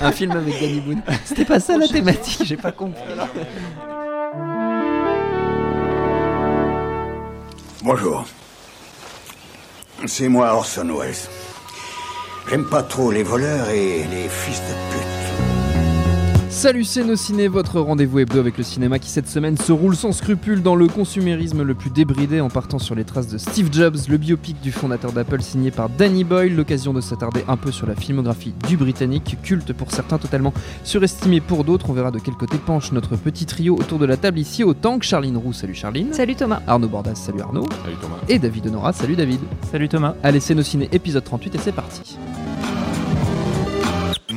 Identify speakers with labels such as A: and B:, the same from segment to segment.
A: Un film avec Danny Boone. C'était pas ça la thématique, j'ai pas compris.
B: Bonjour. C'est moi Orson Welles. J'aime pas trop les voleurs et les fils de pute.
A: Salut c'est nos ciné, votre rendez-vous hebdo avec le cinéma qui cette semaine se roule sans scrupule dans le consumérisme le plus débridé en partant sur les traces de Steve Jobs, le biopic du fondateur d'Apple signé par Danny Boyle, l'occasion de s'attarder un peu sur la filmographie du Britannique, culte pour certains, totalement surestimé pour d'autres. On verra de quel côté penche notre petit trio autour de la table ici autant que Charline Roux, salut Charline.
C: Salut Thomas.
A: Arnaud Bordas, salut Arnaud.
D: Salut Thomas.
A: Et David Honora, salut David.
E: Salut Thomas.
A: Allez c'est nos ciné épisode 38 et c'est parti.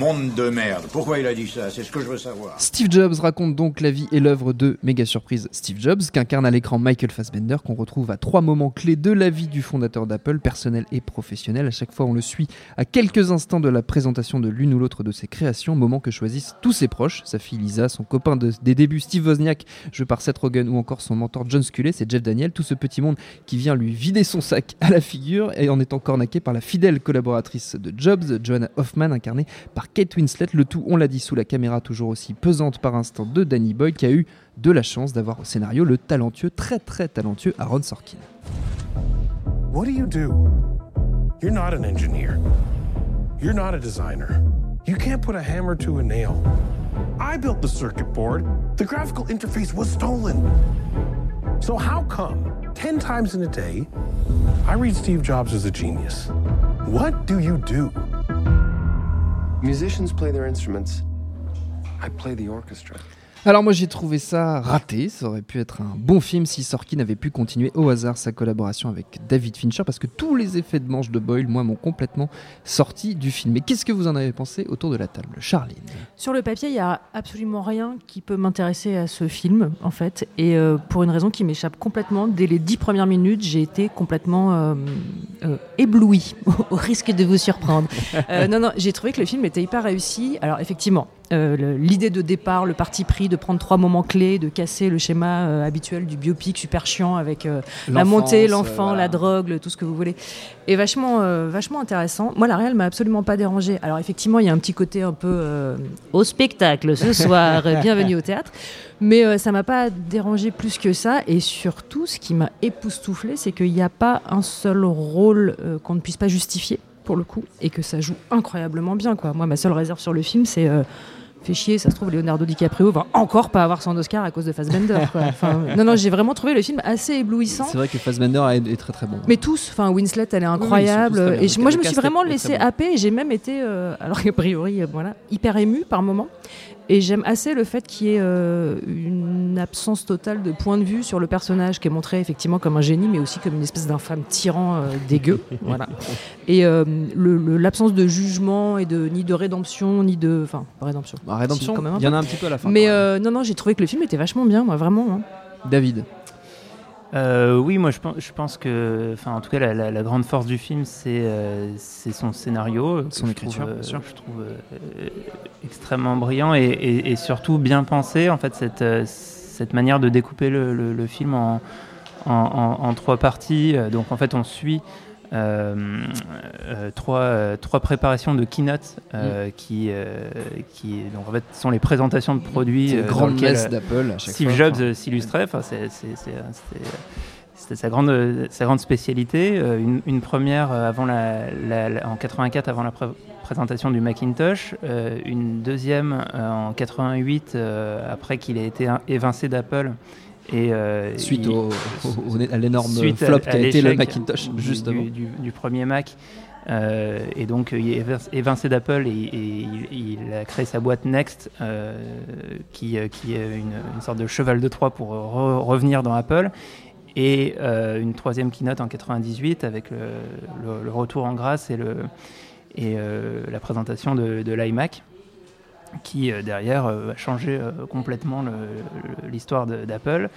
B: Monde de merde. Pourquoi il a dit ça? C'est ce que je veux savoir.
A: Steve Jobs raconte donc la vie et l'œuvre de méga surprise Steve Jobs, qu'incarne à l'écran Michael Fassbender, qu'on retrouve à trois moments clés de la vie du fondateur d'Apple, personnel et professionnel. À chaque fois, on le suit à quelques instants de la présentation de l'une ou l'autre de ses créations, moment que choisissent tous ses proches, sa fille Lisa, son copain de- des débuts Steve Wozniak, joué par Seth Rogen, ou encore son mentor John Sculley, c'est Jeff Daniel, tout ce petit monde qui vient lui vider son sac à la figure et en étant cornaqué par la fidèle collaboratrice de Jobs, Joanna Hoffman, incarnée par Kate Winslet. Le tout, on l'a dit, sous la caméra toujours aussi pesante par instant de Danny Boyle, qui a eu de la chance d'avoir au scénario le talentueux, très très talentueux Aaron Sorkin.
F: What do you do? You're not an engineer. You're not a designer. You can't put a hammer to a nail. I built the circuit board. The graphical interface was stolen. So, how come 10 times in a day I read Steve Jobs as a genius? What do you do?
G: Musicians play their instruments. I play the orchestra.
A: Alors moi j'ai trouvé ça raté, ça aurait pu être un bon film si Sorkin avait pu continuer au hasard sa collaboration avec David Fincher parce que tous les effets de manche de Boyle, moi, m'ont complètement sorti du film. Mais qu'est-ce que vous en avez pensé autour de la table Charline?
C: Sur le papier, il n'y a absolument rien qui peut m'intéresser à ce film, en fait. Et euh, pour une raison qui m'échappe complètement, dès les dix premières minutes, j'ai été complètement euh, euh, éblouie, au risque de vous surprendre. Non, non, j'ai trouvé que le film était hyper réussi. Alors, effectivement, euh, l'idée de départ, le parti pris de prendre trois moments clés, de casser le schéma euh, habituel du biopic super chiant avec euh, la montée, l'enfant,
A: voilà.
C: la drogue, le- tout ce que vous voulez, est vachement, vachement intéressant. Moi, la réelle m'a absolument pas dérangé. Alors effectivement, il y a un petit côté un peu au spectacle ce soir, bienvenue au théâtre. Mais ça m'a pas dérangé plus que ça. Et surtout, ce qui m'a époustouflé, c'est qu'il n'y a pas un seul rôle qu'on ne puisse pas justifier, pour le coup, et que ça joue incroyablement bien. Quoi. Moi, ma seule réserve sur le film, c'est... euh, fait chier, ça se trouve, Leonardo DiCaprio va encore pas avoir son Oscar à cause de Fassbender. Quoi. Enfin, non, non, j'ai vraiment trouvé le film assez éblouissant.
A: C'est vrai que Fassbender est, très très bon.
C: Mais tous, enfin Winslet, elle est incroyable. et moi, je me suis vraiment laissé
A: bon.
C: happer. et J'ai même été, euh, alors qu'a priori, euh, voilà, hyper émue par moment. Et j'aime assez le fait qu'il y ait euh, une absence totale de point de vue sur le personnage qui est montré effectivement comme un génie, mais aussi comme une espèce d'infâme tyran euh, dégueu. voilà. Et euh, l'absence de jugement et de ni de rédemption, ni de, enfin, pas rédemption.
A: Bah, Rédemption,
C: Si,
A: il y en a un petit peu à la fin.
C: Mais euh, non, non, j'ai trouvé que le film était vachement bien, moi, vraiment. hein.
A: David,
E: Euh, oui, moi je pense, je pense que, enfin en tout cas la, la- la grande force du film c'est euh, c'est son scénario,
A: Son écriture,
E: trouve,
A: bien sûr.
E: je trouve euh, extrêmement brillant et, et- et surtout bien pensé en fait cette, euh, cette manière de découper le, le- le film en, en, en- en trois parties. Euh, Donc en fait on suit euh, euh, trois, euh, trois préparations de keynote euh, qui, qui donc en fait sont les présentations de produits
A: c'est grande messe d'Apple à chaque
E: Steve
A: fois.
E: Jobs s'illustrait. Enfin, c'est- c'était- sa grande, sa grande spécialité. Euh, une, une première euh, avant la, la- la- en 84 avant la pré- présentation du Macintosh, euh, une deuxième euh, en 88 euh, après qu'il ait été évincé d'Apple. Et, euh,
A: Suite
E: il-
A: au, à l'énorme flop
E: à
A: qui a été le Macintosh
E: du-
A: juste
E: du, du, du premier Mac. Euh, et donc, euh, il est évinc- évincé d'Apple et, et il, il a créé sa boîte Next, euh, qui, euh, qui est une, une sorte de cheval de Troie pour re- revenir dans Apple. Et euh, une troisième keynote en 98 avec le, le- retour en grâce et, euh, la présentation de, l'iMac, qui euh, derrière euh, changer euh, complètement l'histoire d'Apple.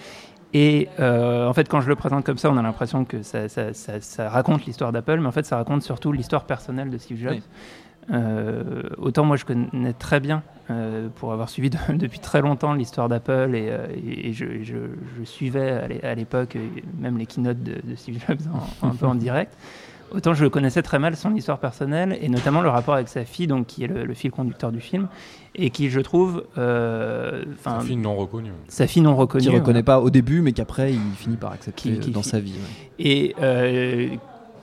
E: Et euh, en fait, quand je le présente comme ça, on a l'impression que ça, raconte l'histoire d'Apple, mais en fait, ça raconte surtout l'histoire personnelle de Steve Jobs. Euh, autant moi, je connais très bien, euh, pour avoir suivi de- depuis très longtemps l'histoire d'Apple, et, euh, et- et je, je- je suivais à l'é- à l'époque même les keynotes de, de Steve Jobs en- un peu en direct. Autant je connaissais très mal son histoire personnelle et notamment le rapport avec sa fille, donc qui est le, le fil conducteur du film, et qui, je trouve, euh,
D: Un film non reconnu.
E: sa fille non reconnue,
A: Qui reconnaît pas au début, mais qu'après il finit par accepter
E: Qui- qui
A: dans
E: fi-
A: sa vie. ouais.
E: et euh,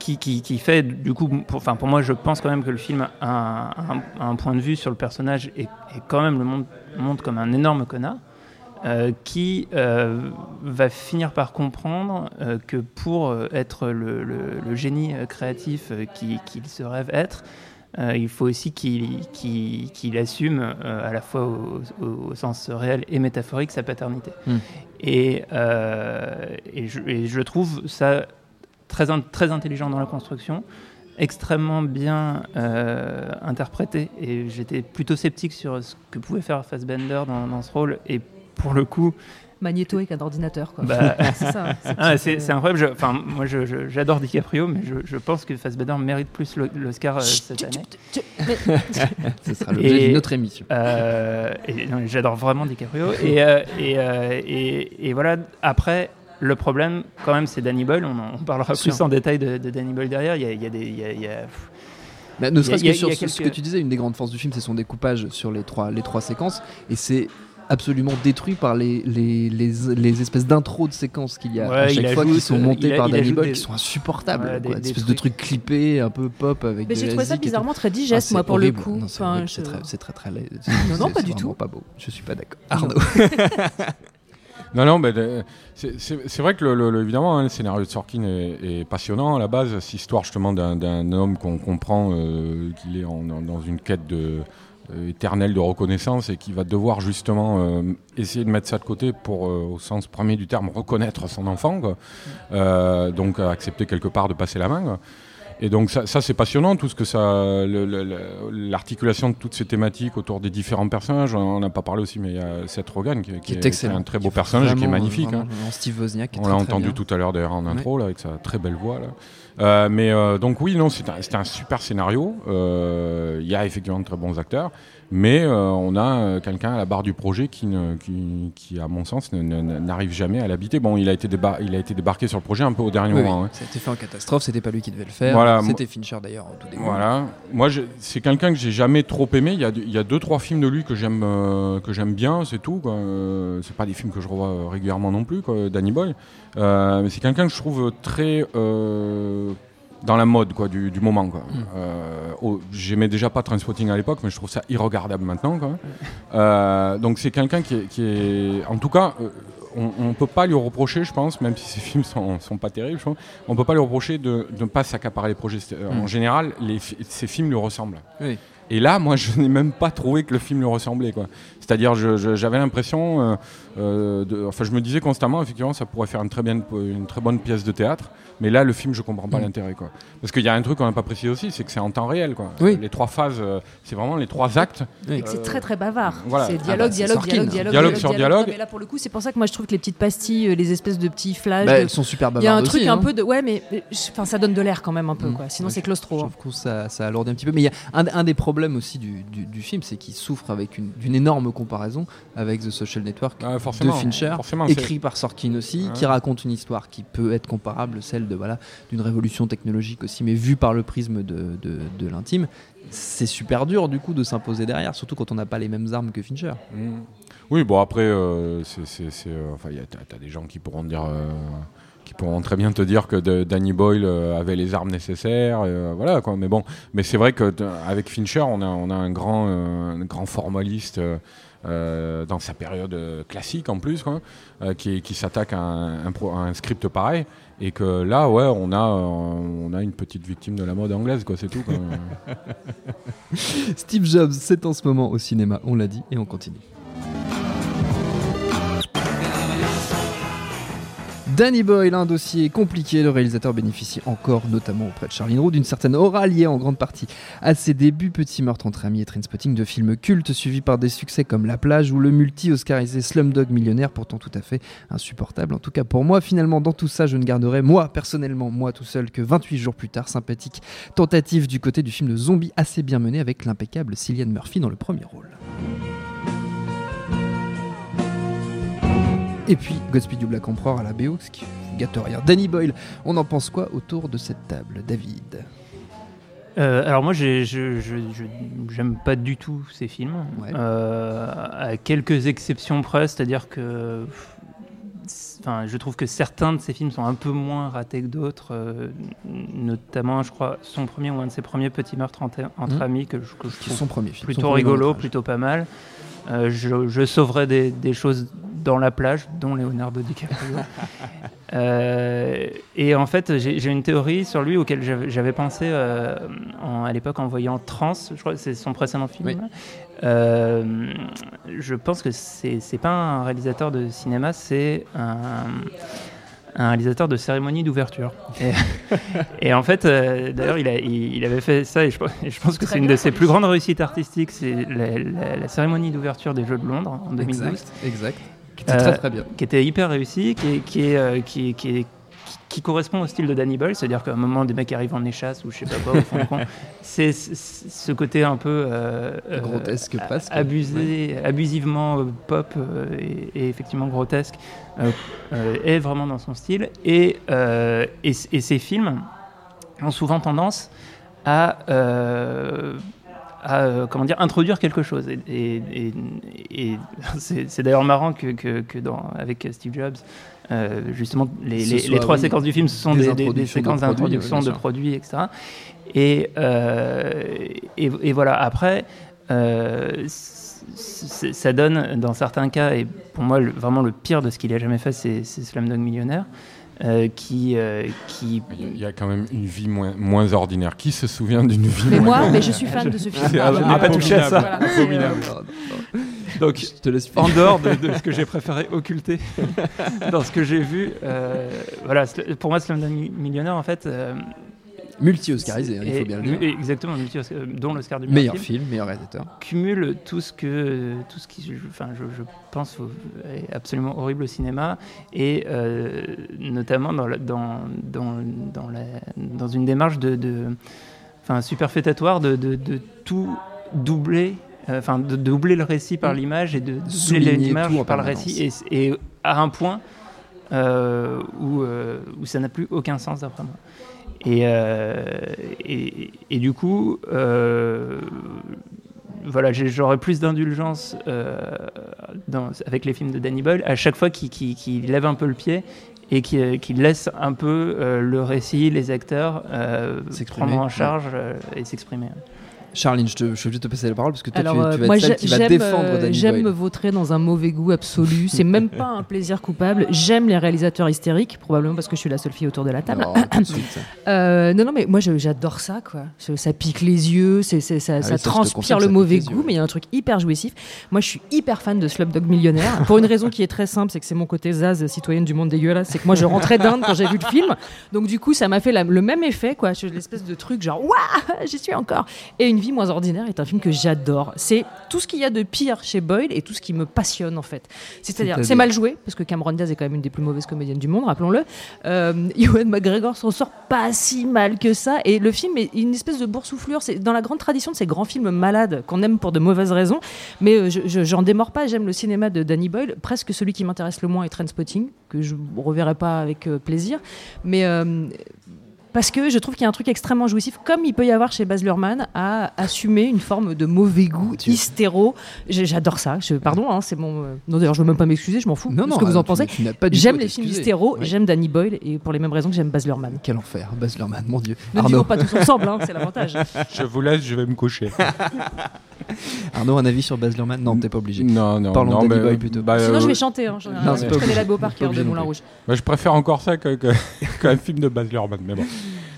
E: qui, qui, qui fait du coup, pour, enfin pour moi, je pense quand même que le film a un, point de vue sur le personnage et, et quand même le montre, montre comme un énorme connard. euh, qui euh, va finir par comprendre euh, que pour être le, le- le génie créatif qui- qu'il se rêve être, il faut aussi qu'il assume à la fois au, au- au sens réel et métaphorique sa paternité.
A: Mm.
E: Et, euh, et, je, et je trouve ça très, in- très intelligent dans la construction, extrêmement bien euh, interprété. Et j'étais plutôt sceptique sur ce que pouvait faire Fassbender dans, dans ce rôle. Et pour le coup,
C: Magnéto avec un ordinateur. Quoi.
E: bah,
C: c'est ça. c'est
E: ah,
C: petit,
E: c'est
C: euh,
E: c'est incroyable. Je- Enfin, moi, je- je- j'adore DiCaprio, mais je, je pense que Fassbender mérite plus l'Oscar euh, cette année.
A: Ce sera l'objet
E: Et-
A: d'une autre émission.
E: Euh, J'adore vraiment DiCaprio. Et, euh, et, euh, et- et voilà, après, le problème, quand même, c'est Danny Boyle. On, en- on parlera
A: Sûr.
E: plus en détail de, de Danny Boyle derrière. Il y a, il y a des. il y a- il y a-
A: Mais ne serait-ce que sur ce, que tu disais, une des grandes forces du film, c'est son découpage sur les trois, les trois séquences. Et c'est absolument détruit par les, les, les, les espèces d'intros de séquences qu'il y a
E: Ouais,
A: à chaque fois qui sont montées par Danny Boyle
E: des-
A: qui sont insupportables.
E: Ouais, des-
A: quoi.
E: des
A: Espèce de
E: trucs.
A: trucs clippés, un peu pop avec
C: Mais j'ai trouvé ça bizarrement très
A: Ah,
C: digeste, moi, pour le coup.
A: Non, c'est
C: je-
A: très, très, très laid.
C: Non, non, pas du tout.
A: pas beau. Je suis pas d'accord. Arnaud.
D: Non, non, mais euh, c'est- vrai que le, évidemment, hein, le scénario de Sorkin est, est passionnant à la base. C'est histoire justement d'un- homme qu'on comprend euh, qu'il est en- dans une quête de, euh, éternelle de reconnaissance et qui va devoir justement euh, essayer de mettre ça de côté pour, au sens premier du terme, reconnaître son enfant. quoi. Euh, donc accepter quelque part de passer la main. quoi. Et donc ça, ça, c'est passionnant, tout ce que ça, l'articulation de toutes ces thématiques autour des différents personnages. On n'a pas parlé aussi, mais il y a Seth Rogen qui,
A: Qui est
D: qui
A: excellent.
D: un très beau
A: est
D: personnage qui est magnifique.
A: vraiment,
D: hein.
A: vraiment Steve Wozniak. qui est
D: On l'a entendu
A: bien.
D: tout à l'heure d'ailleurs en intro là, avec sa très belle voix. Là. Euh, mais euh, donc oui, non, c'est un, c'est un super scénario. Euh, Il y a effectivement de très bons acteurs, mais euh, on a euh, quelqu'un à la barre du projet qui, ne, qui, qui, à mon sens, n'arrive jamais à l'habiter. Bon, il a, été il a été débarqué sur le projet un peu au dernier
A: Oui,
D: moment.
A: oui.
D: hein.
A: Ça a été fait en catastrophe, c'était pas lui qui devait le faire.
D: Voilà,
A: c'était Fincher d'ailleurs au tout début.
D: Voilà. Moi, c'est quelqu'un que j'ai jamais trop aimé. Il y a, il y a deux, trois films de lui que j'aime, euh, que j'aime bien, c'est tout. Euh, c'est pas des films que je revois régulièrement non plus, quoi, Danny Boy. Euh, mais c'est quelqu'un que je trouve très euh, dans la mode, quoi, du, du moment, quoi. Euh, oh, j'aimais déjà pas Transpotting à l'époque, mais je trouve ça irregardable maintenant, quoi. Euh, donc c'est quelqu'un qui est, qui est, en tout cas. euh, on, on peut pas lui reprocher, je pense, même si ses films sont, sont pas terribles, je pense, on peut pas lui reprocher de ne pas s'accaparer les projets. En
A: Mm.
D: général, les, ces films lui ressemblent.
A: Oui.
D: Et là, moi, je n'ai même pas trouvé que le film lui ressemblait. quoi. C'est-à-dire, je- je- j'avais l'impression, euh, euh, de- enfin, je me disais constamment, effectivement, ça pourrait faire une très, bien, une très bonne pièce de théâtre. Mais là, le film, je comprends pas
A: Mm.
D: l'intérêt. quoi. Parce qu'il y a un truc qu'on n'a pas précisé aussi, c'est que c'est en temps réel. Quoi.
A: Oui.
D: Les trois phases, euh, c'est vraiment les trois actes.
C: Et que c'est très très bavard.
D: voilà.
C: C'est
D: Ah
C: dialogue,
A: bah, c'est
C: dialogue,
A: Sorkin.
C: dialogue, dialogue,
D: Dialogue sur dialogue.
C: Non, mais là pour le coup, c'est pour ça que moi je trouve que les petites pastilles, les espèces de petits flashs,
A: Bah,
C: de-
A: elles sont super
C: il y a un
A: bavardes
C: truc
A: aussi,
C: un
A: hein.
C: peu de ouais, mais mais, je- enfin ça donne de l'air quand même un peu
A: Mm.
C: quoi. Sinon
A: Ouais,
C: c'est
A: Je
C: claustro. hein.
A: trouve que ça, ça alourdit un petit peu. Mais il y a un, un des problèmes aussi du, du- du film, c'est qu'il souffre avec une- d'une énorme comparaison avec The Social Network
D: Ah,
A: de Fincher, écrit par Sorkin aussi, qui raconte une histoire qui peut être comparable, celle de voilà d'une révolution technologique aussi, mais vue par le prisme de, de- de l'intime. C'est super dur du coup de s'imposer derrière, surtout quand on n'a pas les mêmes armes que Fincher.
D: Mm. Oui, bon après, euh, c'est, euh, enfin, t'as des gens qui pourront dire, euh, qui pourront très bien te dire que Danny Boyle euh, avait les armes nécessaires, euh, voilà quoi. Mais bon, mais c'est vrai que avec Fincher, on a, un grand, euh, un grand formaliste. dans sa période classique en plus, quoi, qui, s'attaque à, un, script pareil, et que là, ouais, on a, on a une petite victime de la mode anglaise, quoi, c'est tout.
A: Steve Jobs, c'est en ce moment au cinéma, on l'a dit, et on continue. Danny Boyle, un dossier compliqué. Le réalisateur bénéficie encore, notamment auprès de Charline Roux, d'une certaine aura liée en grande partie à ses débuts. Petit meurtre entre amis et Trainspotting de films cultes suivis par des succès comme La plage ou le multi-oscarisé Slumdog Millionnaire, pourtant tout à fait insupportable. En tout cas pour moi, finalement, dans tout ça, je ne garderai, moi, personnellement, moi tout seul, que 28 jours plus tard, sympathique tentative du côté du film de zombie assez bien mené avec l'impeccable Cillian Murphy dans le premier rôle. Et puis Godspeed You Black Emperor à la BO, ce qui gâte rien. Danny Boyle, on en pense quoi autour de cette table, David?
E: Euh, alors moi, j'ai- je je- je- j'aime pas du tout ces films,
A: Ouais.
E: Euh, à quelques exceptions près, c'est-à-dire que, enfin, je trouve que certains de ces films sont un peu moins ratés que d'autres, euh, notamment, je crois, son premier ou un de ses premiers petits meurtres entre, entre
A: Mhm.
E: amis que je, que je
A: Qui
E: trouve
A: son premier film.
E: plutôt
A: son
E: rigolo, plutôt pas mal. Euh, je, je sauverai des, des choses dans la plage, dont Leonardo DiCaprio. Euh, et en fait, j'ai une théorie sur lui auquel j'avais pensé euh, en- à l'époque en voyant Trans, je crois que c'est son précédent film.
A: Oui.
E: Euh, je pense que c'est pas un réalisateur de cinéma, c'est un, un réalisateur de cérémonie d'ouverture. Et, et en fait, euh, d'ailleurs, il, a- il, il avait fait ça et je, et je pense que c'est une de ses plus grandes réussites artistiques. C'est la, la- la cérémonie d'ouverture des Jeux de Londres en 2012
A: Exact, exact. Qui était
E: Euh,
A: très très bien.
E: qui était hyper réussi, qui est, qui, est, euh, qui, est- qui, est- qui- qui correspond au style de Danny Boyle, c'est-à-dire qu'à un moment des mecs arrivent en échasse ou je sais pas quoi au fond du coin. C'est ce côté un peu euh, euh,
A: Grotesque presque.
E: abusé, abusivement euh, pop euh, et, et effectivement grotesque euh, euh, est vraiment dans son style et, euh, et, et ces films ont souvent tendance à euh, à euh, comment dire introduire quelque chose. Et, et- et- et c'est d'ailleurs marrant que, que, que dans, avec Steve Jobs euh, justement les,
A: Ce
E: les-
A: soit,
E: les trois
A: oui,
E: séquences du film ce sont
A: des
E: séquences d'introduction de produits etc et, euh, et, et voilà après ça donne dans certains cas et pour moi le- vraiment le pire de ce qu'il a jamais fait c'est Slumdog Millionnaire euh, qui, euh, qui
D: Il y a- quand même une vie moins, moins ordinaire. Qui se souvient d'une vie
C: Mais
D: moins
C: moi, mais je suis fan de ce film.
D: C'est
C: Ah, je-
D: n'ai pas touché à ça.
C: Voilà, c'est,
E: donc
A: Je te laisse
E: en dehors de, de ce que j'ai préféré occulter dans ce que j'ai vu. euh, voilà, pour moi, Slumdog Millionnaire, en fait.
A: Multi-Oscarisé, hein, il faut bien le dire.
E: Exactement, multi euh, dont l'Oscar du meilleur
A: Meilleur
E: film,
A: film, meilleur réalisateur.
E: cumule tout ce que tout ce qui, je- enfin, je, je pense est absolument horrible au cinéma et euh, notamment dans, la- dans, dans, dans, la, dans une démarche de, de enfin, superfétatoire de, de, de tout doubler. euh, Enfin, de doubler le récit par l'image et de doubler l'image par le récit, et, et à un point où, euh, où ça n'a plus aucun sens d'après moi. Et, euh, et, et du coup, euh, voilà, j'aurais plus d'indulgence euh, avec les films de Danny Boyle à chaque fois qu'il lève un peu le pied et qu'il qu'il laisse un peu euh, le récit, les acteurs euh, prendre en
A: ouais.
E: charge euh, et s'exprimer.
A: Charline, je, te, je suis obligé de te passer la parole parce que toi,
C: Alors,
A: tu,
C: euh,
A: tu vas
C: moi,
A: être celle qui va défendre
C: euh,
A: Danny
C: j'aime me vautrer dans un mauvais goût absolu. C'est même pas un plaisir coupable. J'aime les réalisateurs hystériques, probablement parce que je suis la seule fille autour de la table.
A: Oh, suite.
C: Euh, non, non, mais moi j'adore ça, quoi. Ça pique les yeux, ça,
A: Ah
C: ça transpire le mauvais
A: yeux,
C: goût, mais il y a un truc hyper jouissif. Moi je suis hyper fan de Slumdog Millionnaire, pour une raison qui est très simple, c'est que c'est mon côté Zaz, citoyenne du monde dégueulasse. C'est que moi je rentrais d'Inde quand j'ai vu le film, donc du coup ça m'a fait la- le même effet, quoi. L'espèce de truc genre, waouh, j'y suis encore. Et Une vie moins ordinaire est un film que j'adore. C'est tout ce qu'il y a de pire chez Boyle et tout ce qui me passionne en fait. C'est-à-dire, c'est mal joué, parce que Cameron Diaz est quand même une des plus mauvaises comédiennes du monde, rappelons-le. Euh, Ewan McGregor s'en sort pas si mal que ça. Et le film est une espèce de boursouflure. C'est dans la grande tradition de ces grands films malades qu'on aime pour de mauvaises raisons. Mais euh, je- je- j'en démords pas. J'aime le cinéma de Danny Boyle. Presque celui qui m'intéresse le moins est Trainspotting, que je reverrai pas avec euh, plaisir. Mais. euh, parce que je trouve qu'il y a un truc extrêmement jouissif, comme il peut y avoir chez Baz Luhrmann, à assumer une forme de mauvais goût
A: Dieu.
C: hystéro. J'adore ça. Je, pardon, hein, c'est mon. euh, Non, d'ailleurs, je veux même pas m'excuser, je m'en fous.
A: Non, non,
C: ce que vous
A: euh,
C: en pensez. J'aime les films hystéro,
A: Ouais.
C: j'aime Danny Boyle, et pour les mêmes raisons que j'aime Baz Luhrmann.
A: Quel enfer, Baz Luhrmann, mon dieu.
C: Ne
A: Arnaud,
C: vivons pas tous ensemble, hein, c'est l'avantage.
D: Je vous laisse, je vais me coucher.
A: Arnaud, un avis sur Baz Luhrmann? Non, t'es pas obligé.
D: non, non,
A: Parlons
D: non,
A: de Danny Boyle plutôt.
D: bah,
C: Sinon,
D: euh,
C: je vais chanter. Hein,
A: Non,
C: je connais la beau par cœur de Moulin. Rouge.
D: Je préfère encore ça qu'un film de Baz Luhrmann, mais bon.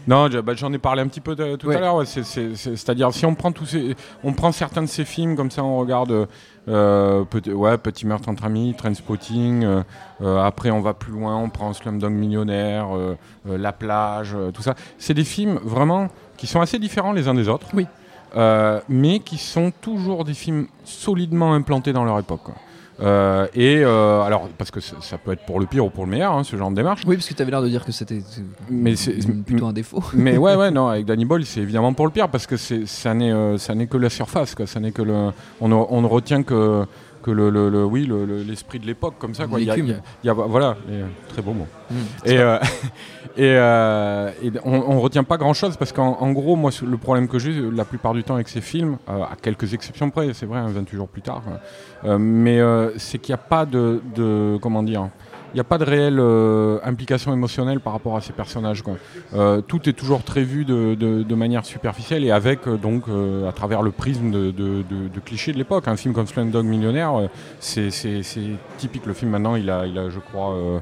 D: Non, bah, j'en ai parlé un petit peu tout
A: Ouais.
D: à l'heure. ouais, C'est-à-dire, si on prend tous ces, on prend certains de ces films comme ça, on regarde, euh, petit, ouais, Petit meurtre entre amis, Trainspotting. euh, euh, après, on va plus loin, on prend Slumdog Millionnaire, euh, La plage, tout ça. C'est des films vraiment qui sont assez différents les uns des autres.
A: Oui.
D: Mais qui sont toujours des films solidement implantés dans leur époque. quoi. Euh, et euh, alors, parce que ça, ça peut être pour le pire ou pour le meilleur, hein, ce genre de démarche.
A: Oui, parce que tu avais l'air de dire que c'était c'est-
D: Mais c'est
A: plutôt un défaut.
D: mais ouais, ouais, non, avec Danny Boyle, c'est évidemment pour le pire parce que c'est, ça n'est, euh, ça n'est que la surface, quoi. Ça n'est que le, on, ne, on ne retient que, que le, le- le- oui, le- le- l'esprit de l'époque, comme ça, quoi. Il y a- il y a- voilà, et, euh, très beau mot.
A: Mm.
D: Et, euh, et, euh, et on, on retient pas grand chose parce qu'en en gros, moi, le problème que j'ai la plupart du temps avec ces films, euh, à quelques exceptions près, c'est vrai, hein, 28 jours plus tard, mais c'est qu'il n'y a pas de, de- comment dire, il n'y a pas de réelle euh, implication émotionnelle par rapport à ces personnages. Quoi. Euh, tout est toujours très vu de, de- de manière superficielle et avec euh, donc euh, à travers le prisme de, de- de- de clichés de l'époque. Un film comme Slumdog Millionnaire, euh, c'est typique. Le film maintenant, il a, il a je crois, euh,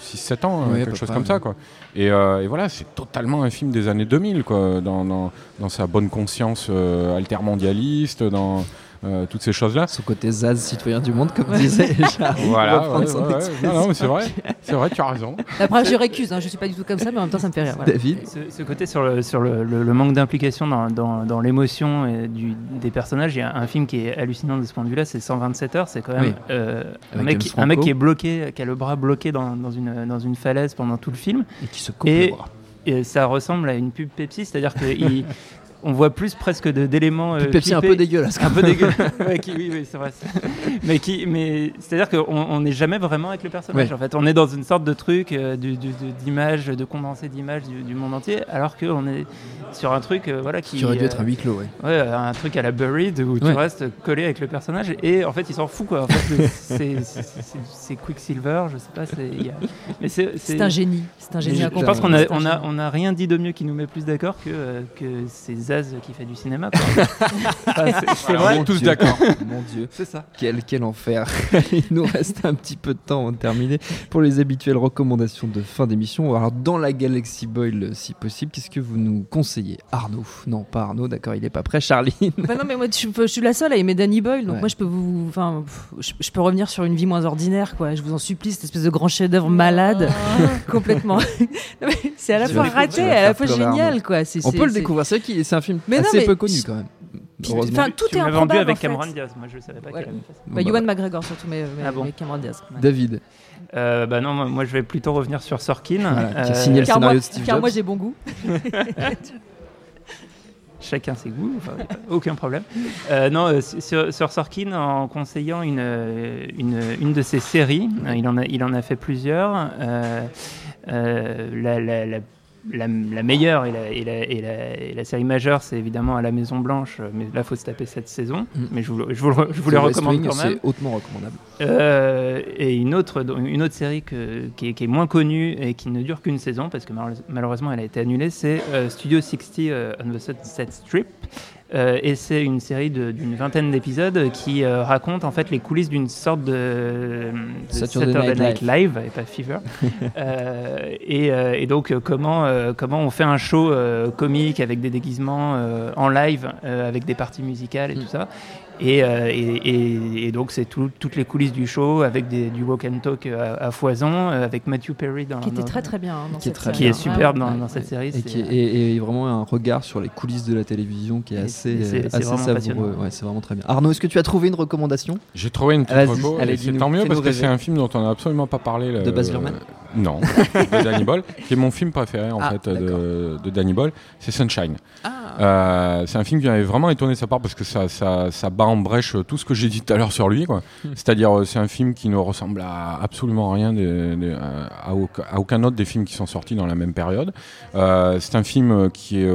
D: 6-7 ans,
A: Oui,
D: euh,
A: à
D: quelque
A: peu
D: chose comme ça. Quoi. Et, euh, et voilà, c'est totalement un film des années 2000, quoi, dans, dans, dans sa bonne conscience euh, altermondialiste, dans euh, toutes ces choses-là.
A: Son côté Zaz, citoyen du monde, comme disait Charles.
D: Voilà, ouais,
A: son
D: ouais, ouais.
A: expression.
D: Non, non, mais c'est vrai, c'est vrai, tu as raison.
C: Après, je récuse, hein, je suis pas du tout comme ça, mais en même temps, ça me fait rire. voilà.
A: David
E: Ce, ce côté sur le, sur le, le- le manque d'implication dans, dans, dans l'émotion des personnages, il y a un film qui est hallucinant de ce point de vue-là, c'est 127 heures. C'est quand même
A: Oui.
E: euh, un, mec, un mec qui est bloqué, qui a le bras bloqué dans, dans, une, dans une falaise pendant tout le film.
A: Et qui se coupe
E: Et-
A: le bras.
E: Et ça ressemble à une pub Pepsi, c'est-à-dire qu'on voit plus presque d'éléments. Euh,
A: Pepsi un peu dégueulasse.
E: un peu dégueu. Ouais, qui- oui, oui, c'est vrai. mais qui, mais c'est-à-dire qu'on on n'est jamais vraiment avec le personnage.
A: Ouais.
E: En fait, on est dans une sorte de truc euh, du- du- de- d'image, de condensé d'images du, du monde entier, alors qu'on est sur un truc, euh, voilà, qui
A: Qui aurait dû
E: euh,
A: être un huis clos, ouais.
E: Ouais, un truc à la Buried où tu restes collé avec le personnage et en fait il s'en fout quoi. En fait, c'est- Quicksilver, je sais pas. c'est-
C: un génie. C'est un génie
E: je, pense qu'on a, on a, on a rien dit de mieux qui nous met plus d'accord que, euh, que c'est Zaz qui fait du cinéma. Enfin, c'est- c'est
D: Alors,
E: vrai.
D: on est tous d'accord.
A: Mon Dieu.
E: C'est ça.
A: Quel, quel enfer. Il nous reste un petit peu de temps avant de terminer pour les habituelles recommandations de fin d'émission. Alors, dans la Galaxy Boyle, si possible, qu'est-ce que vous nous conseillez? Arnaud Non, pas Arnaud, d'accord, il est pas prêt. Charline
C: Bah non, mais moi, je, je suis la seule à aimer Danny Boyle, donc
A: Ouais.
C: moi, je peux vous, enfin, je, je peux revenir sur une vie moins ordinaire, quoi. Je vous en supplie, cette espèce de grand chef-d'œuvre malade, complètement. C'est à la fois raté, à la fois génial, quoi. C'est-
A: On
C: c'est-
A: peut le découvrir. C'est vrai qu'il c'est un film
C: Mais non,
A: assez
C: mais-
A: peu connu quand même.
C: Enfin, tout
E: tu
C: est
E: m'as vendu
C: improbable.
E: avec
C: en fait.
E: Cameron Diaz. Moi, je savais pas
C: Ouais.
E: qu'elle avait fait ça.
C: Bah,
A: bah,
C: Ewan McGregor surtout, mais, mais,
E: Ah bon.
C: mais Cameron Diaz. ouais.
A: David,
E: Euh, bah non, moi, je vais plutôt revenir sur Sorkin.
A: Voilà, qui
E: Euh,
A: signait le
C: Car, moi,
A: scénario de Steve
C: car moi,
A: Jobs.
C: j'ai bon goût.
E: Chacun ses goûts, enfin, a aucun problème. Euh, non, sur, sur Sorkin, en conseillant une, une, une de ses séries, il, en a, il en a fait plusieurs. euh, euh, la, la, la, la, la meilleure et la, et, la, et, la, et la série majeure, c'est évidemment à la Maison Blanche, mais là, il faut se taper cette saison.
A: Mm.
E: Mais je vous, je vous, le je vous
A: West
E: recommande
A: Wing,
E: quand même.
A: C'est hautement recommandable.
E: Euh, et une autre, une autre série que, qui, est, qui est moins connue et qui ne dure qu'une saison, parce que malheureuse- malheureusement elle a été annulée, c'est euh, Studio 60 euh, on the Sunset Strip. Euh, et c'est une série d'une vingtaine d'épisodes qui euh, raconte en fait les coulisses d'une sorte de, de
A: Saturday
E: Saturday,
A: Night
E: Night Live et pas Fever. Euh, et, et donc comment euh, comment on fait un show euh, comique avec des déguisements euh, en live euh, avec des parties musicales et
A: Mm.
E: tout ça. Et, euh, et, et- et donc c'est tout- toutes les coulisses du show avec des, du walk and talk à, à foison avec Matthew Perry dans
C: Qui était
E: dans-
C: très très bien hein, dans
A: Qui est très
E: superbe dans,
A: Ouais,
E: dans cette série.
A: Et, qui est, et- et vraiment un regard sur les coulisses de la télévision qui est assez,
E: c'est-
A: assez
E: vraiment
A: savoureux. c'est vraiment très bien. Arnaud, est-ce que tu as trouvé une recommandation?
D: J'ai trouvé une petite reco, c'est tant mieux parce que c'est un film dont on n'a absolument pas parlé.
A: De Baz Luhrmann?
D: Non, de Danny Boyle, qui est mon film préféré en
A: Ah,
D: fait de, de Danny Boyle, c'est Sunshine.
A: Ah,
D: Euh, c'est un film qui m'avait vraiment étonné de sa part parce que ça, ça, ça bat en brèche tout ce que j'ai dit tout à l'heure sur lui. quoi. C'est-à-dire, euh, c'est un film qui ne ressemble à absolument rien de- de- à, aucun, à aucun autre des films qui sont sortis dans la même période. Euh, c'est un film qui est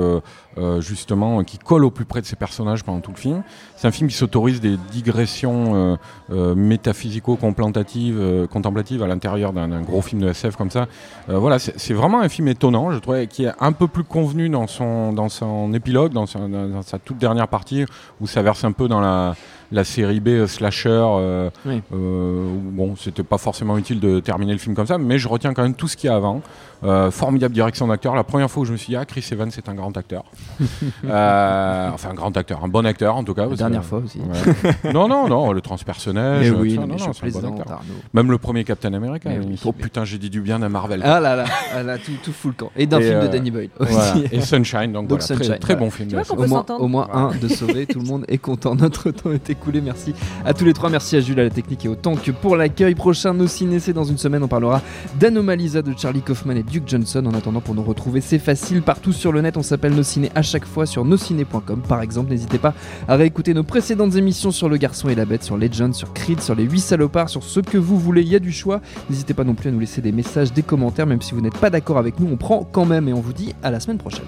D: euh, euh, justement qui colle au plus près de ses personnages pendant tout le film. C'est un film qui s'autorise des digressions euh, euh, métaphysico-contemplatives euh, contemplatives à l'intérieur d'un gros film de SF comme ça. Euh, voilà, c'est vraiment un film étonnant, je trouvais, qui est un peu plus convenu dans son, dans son épilogue, dans sa, dans- dans sa toute dernière partie, où ça verse un peu dans la, la série B euh, slasher. euh,
A: Oui.
D: euh, bon, c'était pas forcément utile de terminer le film comme ça, mais je retiens quand même tout ce qu'il y a avant. Euh, formidable direction d'acteur. La première fois où je me suis dit, ah, Chris Evans, c'est un grand acteur. Euh, enfin, un grand acteur, un bon acteur en tout cas.
A: La
D: parce
A: dernière
D: que-
A: fois aussi.
D: Ouais. non, non, non, le transpersonnage.
A: Mais
D: tout
A: oui,
D: ça,
A: non, mais
D: non,
A: je
D: non,
A: suis
D: c'est un bon acteur.
A: Arnaud.
D: Même le premier Captain America.
A: Oui,
D: il- oh
A: mais-
D: putain, j'ai dit du bien d'un Marvel.
A: Ah là là, ah là, tout, tout fout le camp. Et d'un film de
D: euh,
A: Danny Boyle aussi.
D: Voilà. Et Sunshine, donc,
A: Donc
D: voilà, très-
A: Sunshine,
D: très,
A: voilà.
D: bon film.
C: Tu vois
A: Au moins, au moins un de sauvé, tout le monde est content. Notre temps est écoulé. Merci à tous les trois. Merci à Jules à la technique et autant que pour l'accueil. Prochain Nos Ciné, c'est dans une semaine. On parlera d'Anomalisa de Charlie Kaufman et Duke Johnson. En attendant, pour nous retrouver, c'est facile partout sur le net. On s'appelle Nos Ciné à chaque fois sur nosciné.com par exemple. N'hésitez pas à réécouter nos précédentes émissions sur Le Garçon et la Bête, sur Legend, sur Creed, sur Les 8 salopards, sur ce que vous voulez. Il y a du choix. N'hésitez pas non plus à nous laisser des messages, des commentaires, même si vous n'êtes pas d'accord avec nous. On prend quand même et on vous dit à la semaine prochaine.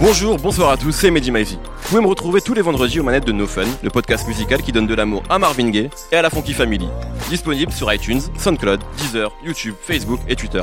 H: Bonjour, bonsoir à tous, c'est Mehdi Maizy. Vous pouvez me retrouver tous les vendredis aux manettes de No Fun, le podcast musical qui donne de l'amour à Marvin Gaye et à la Funky Family. Disponible sur iTunes, SoundCloud, Deezer, YouTube, Facebook et Twitter.